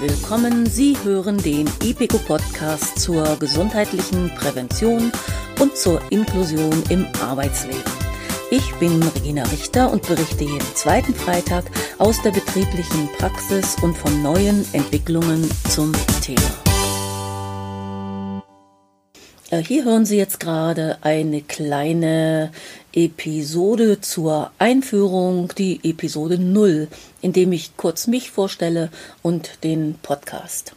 willkommen. Sie hören den IPECO Podcast zur gesundheitlichen Prävention und zur Inklusion im Arbeitsleben. Ich bin Regina Richter und berichte jeden zweiten Freitag aus der betrieblichen Praxis und von neuen Entwicklungen zum Thema. Äh, hier hören Sie jetzt gerade eine kleine Episode zur Einführung, die Episode 0, in dem ich kurz mich vorstelle und den Podcast.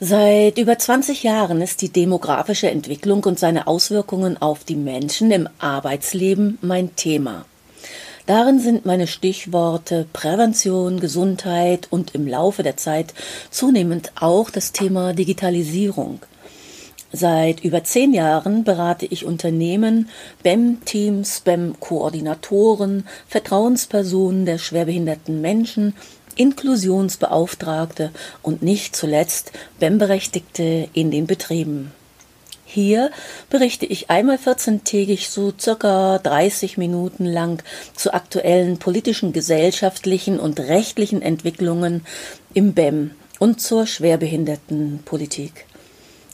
Seit über 20 Jahren ist die demografische Entwicklung und seine Auswirkungen auf die Menschen im Arbeitsleben mein Thema. Darin sind meine Stichworte Prävention, Gesundheit und im Laufe der Zeit zunehmend auch das Thema Digitalisierung. Seit über zehn Jahren berate ich Unternehmen, BEM-Teams, BEM-Koordinatoren, Vertrauenspersonen der schwerbehinderten Menschen, Inklusionsbeauftragte und nicht zuletzt BEM-Berechtigte in den Betrieben. Hier berichte ich einmal 14-tägig so circa 30 Minuten lang zu aktuellen politischen, gesellschaftlichen und rechtlichen Entwicklungen im BEM und zur Schwerbehindertenpolitik.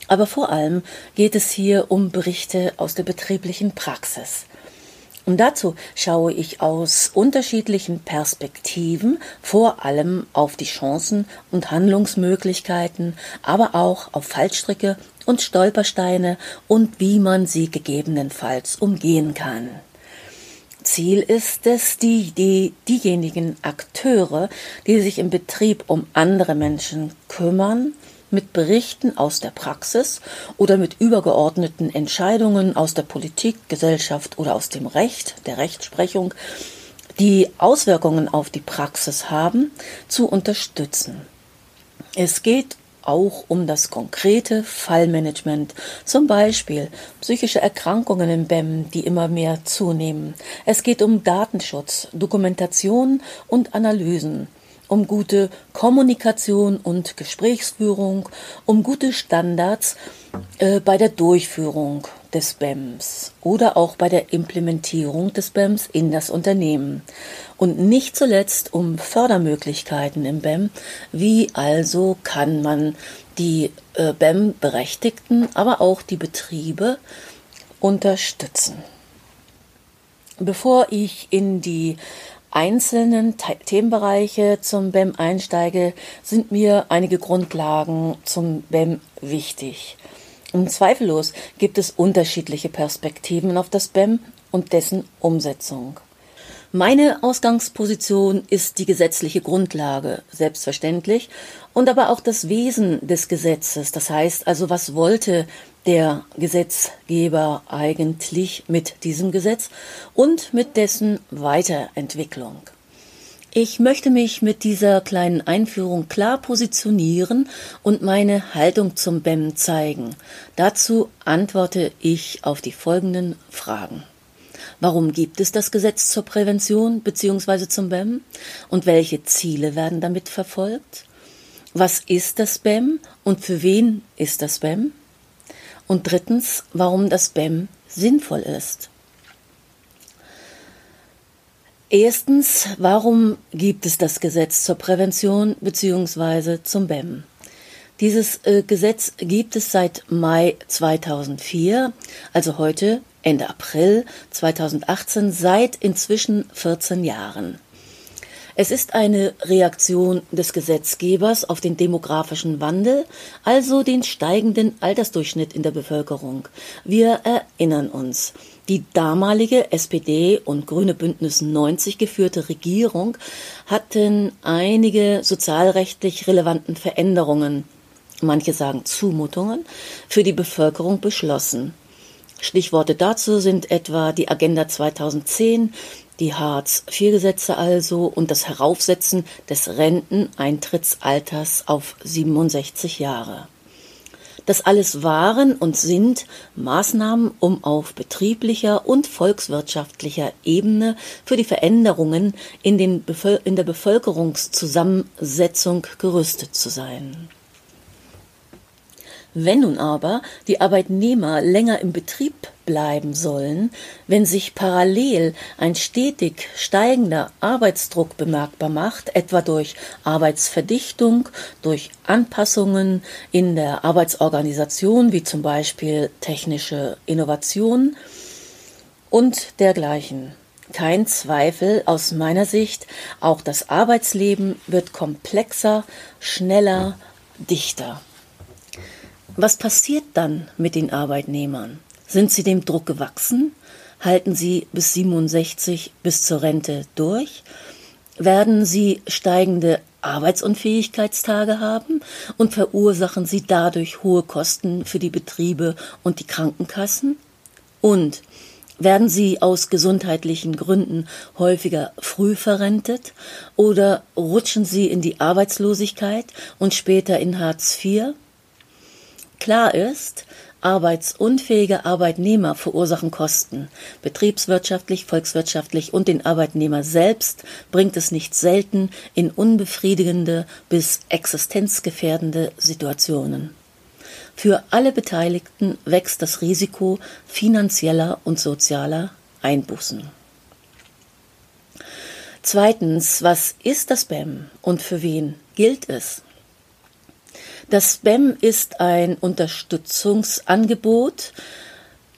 Aber vor allem geht es hier um Berichte aus der betrieblichen Praxis. Und dazu schaue ich aus unterschiedlichen Perspektiven vor allem auf die Chancen und Handlungsmöglichkeiten, aber auch auf Fallstricke und Stolpersteine und wie man sie gegebenenfalls umgehen kann. Ziel ist es, die, die, diejenigen Akteure, die sich im Betrieb um andere Menschen kümmern, mit Berichten aus der Praxis oder mit übergeordneten Entscheidungen aus der Politik, Gesellschaft oder aus dem Recht, der Rechtsprechung, die Auswirkungen auf die Praxis haben, zu unterstützen. Es geht auch um das konkrete Fallmanagement, zum Beispiel psychische Erkrankungen im BEM, die immer mehr zunehmen. Es geht um Datenschutz, Dokumentation und Analysen um gute Kommunikation und Gesprächsführung, um gute Standards äh, bei der Durchführung des BEMs oder auch bei der Implementierung des BEMs in das Unternehmen. Und nicht zuletzt um Fördermöglichkeiten im BEM. Wie also kann man die äh, BEM-Berechtigten, aber auch die Betriebe unterstützen? Bevor ich in die einzelnen Themenbereiche zum BEM einsteige, sind mir einige Grundlagen zum BEM wichtig. Und zweifellos gibt es unterschiedliche Perspektiven auf das BEM und dessen Umsetzung. Meine Ausgangsposition ist die gesetzliche Grundlage, selbstverständlich, und aber auch das Wesen des Gesetzes. Das heißt also, was wollte der Gesetzgeber eigentlich mit diesem Gesetz und mit dessen Weiterentwicklung. Ich möchte mich mit dieser kleinen Einführung klar positionieren und meine Haltung zum BEM zeigen. Dazu antworte ich auf die folgenden Fragen. Warum gibt es das Gesetz zur Prävention bzw. zum BEM? Und welche Ziele werden damit verfolgt? Was ist das BEM und für wen ist das BEM? Und drittens, warum das BEM sinnvoll ist. Erstens, warum gibt es das Gesetz zur Prävention bzw. zum BEM? Dieses äh, Gesetz gibt es seit Mai 2004, also heute Ende April 2018, seit inzwischen 14 Jahren. Es ist eine Reaktion des Gesetzgebers auf den demografischen Wandel, also den steigenden Altersdurchschnitt in der Bevölkerung. Wir erinnern uns. Die damalige SPD und Grüne Bündnis 90 geführte Regierung hatten einige sozialrechtlich relevanten Veränderungen, manche sagen Zumutungen, für die Bevölkerung beschlossen. Stichworte dazu sind etwa die Agenda 2010, die Hartz-IV-Gesetze also und das Heraufsetzen des Renteneintrittsalters auf 67 Jahre. Das alles waren und sind Maßnahmen, um auf betrieblicher und volkswirtschaftlicher Ebene für die Veränderungen in, in der Bevölkerungszusammensetzung gerüstet zu sein. Wenn nun aber die Arbeitnehmer länger im Betrieb bleiben sollen, wenn sich parallel ein stetig steigender Arbeitsdruck bemerkbar macht, etwa durch Arbeitsverdichtung, durch Anpassungen in der Arbeitsorganisation, wie zum Beispiel technische Innovationen und dergleichen. Kein Zweifel aus meiner Sicht, auch das Arbeitsleben wird komplexer, schneller, dichter. Was passiert dann mit den Arbeitnehmern? Sind sie dem Druck gewachsen? Halten sie bis 67 bis zur Rente durch? Werden sie steigende Arbeitsunfähigkeitstage haben und verursachen sie dadurch hohe Kosten für die Betriebe und die Krankenkassen? Und werden sie aus gesundheitlichen Gründen häufiger früh verrentet oder rutschen sie in die Arbeitslosigkeit und später in Hartz IV? Klar ist, arbeitsunfähige Arbeitnehmer verursachen Kosten. Betriebswirtschaftlich, volkswirtschaftlich und den Arbeitnehmer selbst bringt es nicht selten in unbefriedigende bis existenzgefährdende Situationen. Für alle Beteiligten wächst das Risiko finanzieller und sozialer Einbußen. Zweitens, was ist das BEM und für wen gilt es? Das BEM ist ein Unterstützungsangebot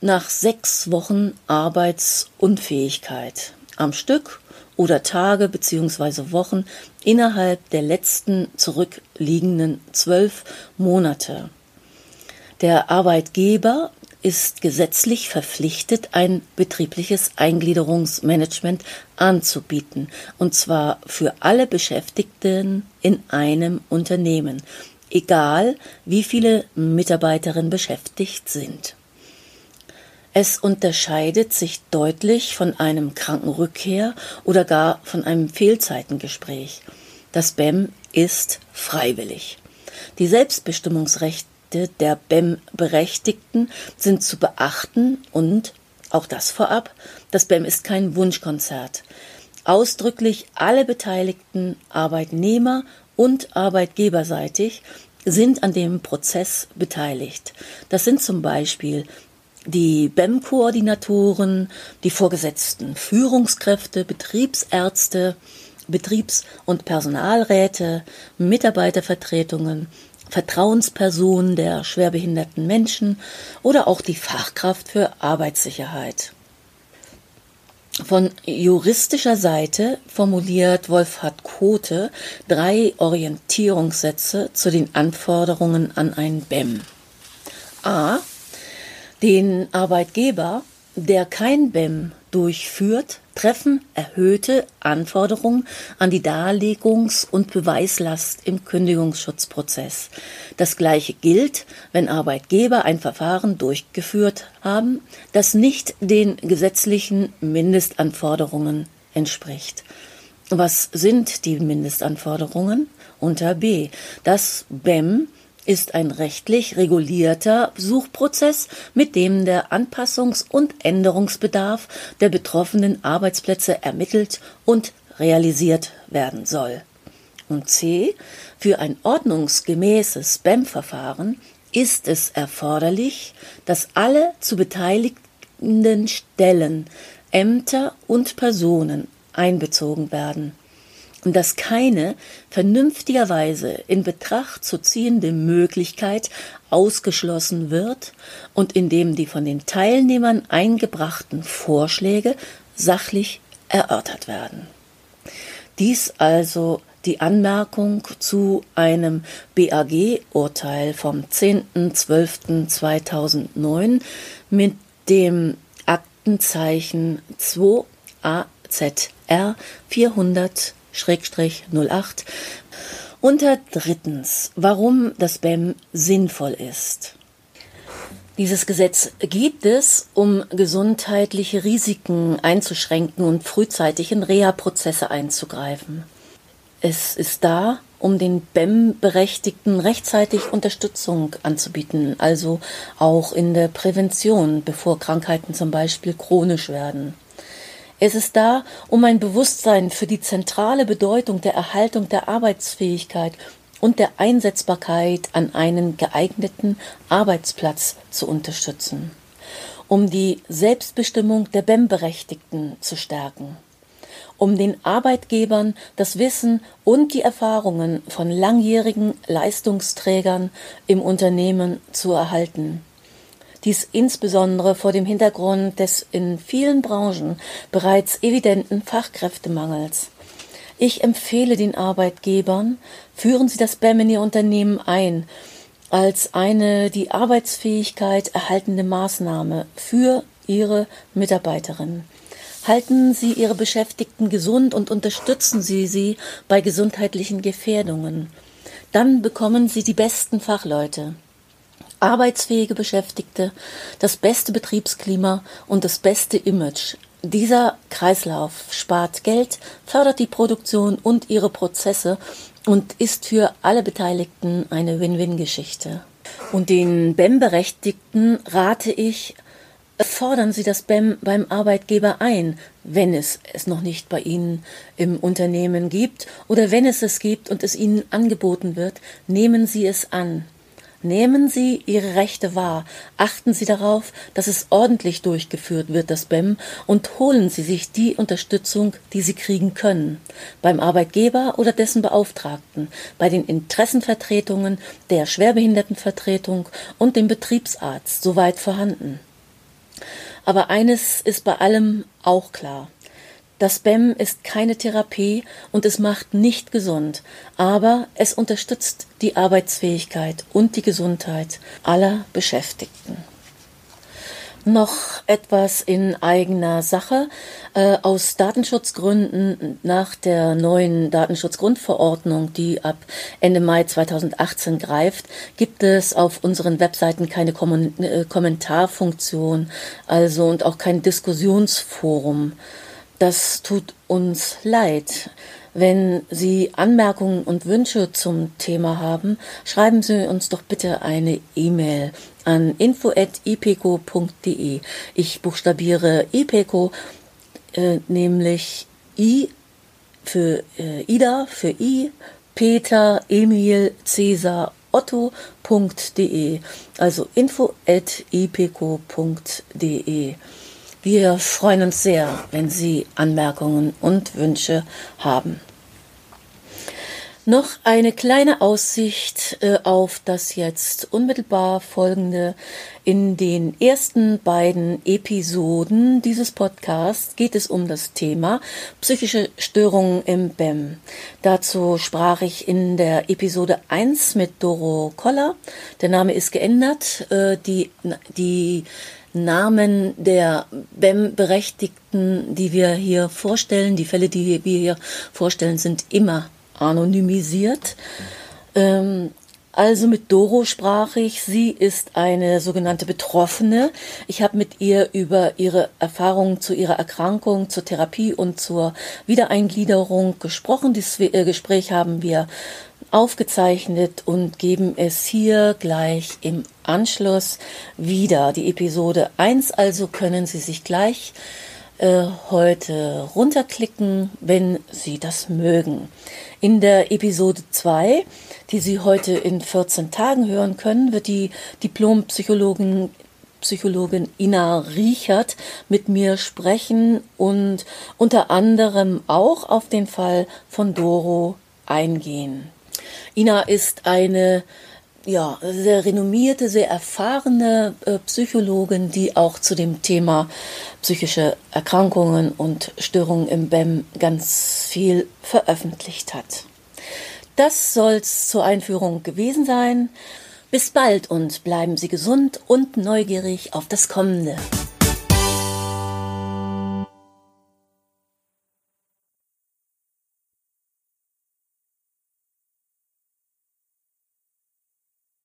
nach sechs Wochen Arbeitsunfähigkeit am Stück oder Tage bzw. Wochen innerhalb der letzten zurückliegenden zwölf Monate. Der Arbeitgeber ist gesetzlich verpflichtet, ein betriebliches Eingliederungsmanagement anzubieten, und zwar für alle Beschäftigten in einem Unternehmen, egal wie viele Mitarbeiterinnen beschäftigt sind. Es unterscheidet sich deutlich von einem Krankenrückkehr oder gar von einem Fehlzeitengespräch. Das BEM ist freiwillig. Die Selbstbestimmungsrechte der BEM-Berechtigten sind zu beachten und auch das vorab, das BEM ist kein Wunschkonzert. Ausdrücklich alle beteiligten Arbeitnehmer und arbeitgeberseitig sind an dem Prozess beteiligt. Das sind zum Beispiel die BEM-Koordinatoren, die vorgesetzten Führungskräfte, Betriebsärzte, Betriebs- und Personalräte, Mitarbeitervertretungen, Vertrauenspersonen der schwerbehinderten Menschen oder auch die Fachkraft für Arbeitssicherheit. Von juristischer Seite formuliert Wolfhard Kote drei Orientierungssätze zu den Anforderungen an ein BEM. A. Den Arbeitgeber, der kein BEM durchführt, treffen erhöhte Anforderungen an die Darlegungs- und Beweislast im Kündigungsschutzprozess. Das Gleiche gilt, wenn Arbeitgeber ein Verfahren durchgeführt haben, das nicht den gesetzlichen Mindestanforderungen entspricht. Was sind die Mindestanforderungen? Unter B. Das BEM ist ein rechtlich regulierter Suchprozess, mit dem der Anpassungs- und Änderungsbedarf der betroffenen Arbeitsplätze ermittelt und realisiert werden soll. Und C. Für ein ordnungsgemäßes BEM-Verfahren ist es erforderlich, dass alle zu beteiligenden Stellen, Ämter und Personen einbezogen werden und dass keine vernünftigerweise in Betracht zu ziehende Möglichkeit ausgeschlossen wird und indem die von den Teilnehmern eingebrachten Vorschläge sachlich erörtert werden. Dies also die Anmerkung zu einem BAG-Urteil vom 10.12.2009 mit dem Aktenzeichen 2 AZR 400 08. Unter drittens, warum das BEM sinnvoll ist. Dieses Gesetz gibt es, um gesundheitliche Risiken einzuschränken und frühzeitig in Reha-Prozesse einzugreifen. Es ist da, um den BEM-Berechtigten rechtzeitig Unterstützung anzubieten, also auch in der Prävention, bevor Krankheiten zum Beispiel chronisch werden. Es ist da, um ein Bewusstsein für die zentrale Bedeutung der Erhaltung der Arbeitsfähigkeit und der Einsetzbarkeit an einen geeigneten Arbeitsplatz zu unterstützen, um die Selbstbestimmung der BEM-Berechtigten zu stärken, um den Arbeitgebern das Wissen und die Erfahrungen von langjährigen Leistungsträgern im Unternehmen zu erhalten. Dies insbesondere vor dem Hintergrund des in vielen Branchen bereits evidenten Fachkräftemangels. Ich empfehle den Arbeitgebern, führen Sie das BEM in Ihr Unternehmen ein als eine die Arbeitsfähigkeit erhaltende Maßnahme für Ihre Mitarbeiterin. Halten Sie Ihre Beschäftigten gesund und unterstützen Sie sie bei gesundheitlichen Gefährdungen. Dann bekommen Sie die besten Fachleute arbeitsfähige Beschäftigte, das beste Betriebsklima und das beste Image. Dieser Kreislauf spart Geld, fördert die Produktion und ihre Prozesse und ist für alle Beteiligten eine Win-Win-Geschichte. Und den BEM-Berechtigten rate ich, fordern Sie das BEM beim Arbeitgeber ein, wenn es es noch nicht bei Ihnen im Unternehmen gibt oder wenn es es gibt und es Ihnen angeboten wird, nehmen Sie es an. Nehmen Sie Ihre Rechte wahr, achten Sie darauf, dass es ordentlich durchgeführt wird, das BEM, und holen Sie sich die Unterstützung, die Sie kriegen können, beim Arbeitgeber oder dessen Beauftragten, bei den Interessenvertretungen, der Schwerbehindertenvertretung und dem Betriebsarzt, soweit vorhanden. Aber eines ist bei allem auch klar. Das BEM ist keine Therapie und es macht nicht gesund, aber es unterstützt die Arbeitsfähigkeit und die Gesundheit aller Beschäftigten. Noch etwas in eigener Sache. Äh, aus Datenschutzgründen nach der neuen Datenschutzgrundverordnung, die ab Ende Mai 2018 greift, gibt es auf unseren Webseiten keine äh, Kommentarfunktion, also und auch kein Diskussionsforum. Das tut uns leid. Wenn Sie Anmerkungen und Wünsche zum Thema haben, schreiben Sie uns doch bitte eine E-Mail an info@ipeco.de. Ich buchstabiere ipeco, äh, nämlich I für äh, Ida, für I, Peter, Emil, Cäsar, Otto.de. Also info@ipeco.de. Wir freuen uns sehr, wenn Sie Anmerkungen und Wünsche haben. Noch eine kleine Aussicht äh, auf das jetzt unmittelbar folgende. In den ersten beiden Episoden dieses Podcasts geht es um das Thema psychische Störungen im BEM. Dazu sprach ich in der Episode 1 mit Doro Koller. Der Name ist geändert. Äh, die, die Namen der BEM-Berechtigten, die wir hier vorstellen, die Fälle, die wir hier vorstellen, sind immer anonymisiert. Ähm, also mit Doro sprach ich. Sie ist eine sogenannte Betroffene. Ich habe mit ihr über ihre Erfahrungen zu ihrer Erkrankung, zur Therapie und zur Wiedereingliederung gesprochen. Dieses äh, Gespräch haben wir aufgezeichnet und geben es hier gleich im Anschluss wieder. Die Episode 1 also können Sie sich gleich äh, heute runterklicken, wenn Sie das mögen. In der Episode 2, die Sie heute in 14 Tagen hören können, wird die Diplompsychologin Psychologin Ina Riechert mit mir sprechen und unter anderem auch auf den Fall von Doro eingehen. Ina ist eine ja, sehr renommierte, sehr erfahrene äh, Psychologin, die auch zu dem Thema psychische Erkrankungen und Störungen im BEM ganz viel veröffentlicht hat. Das soll's zur Einführung gewesen sein. Bis bald und bleiben Sie gesund und neugierig auf das Kommende.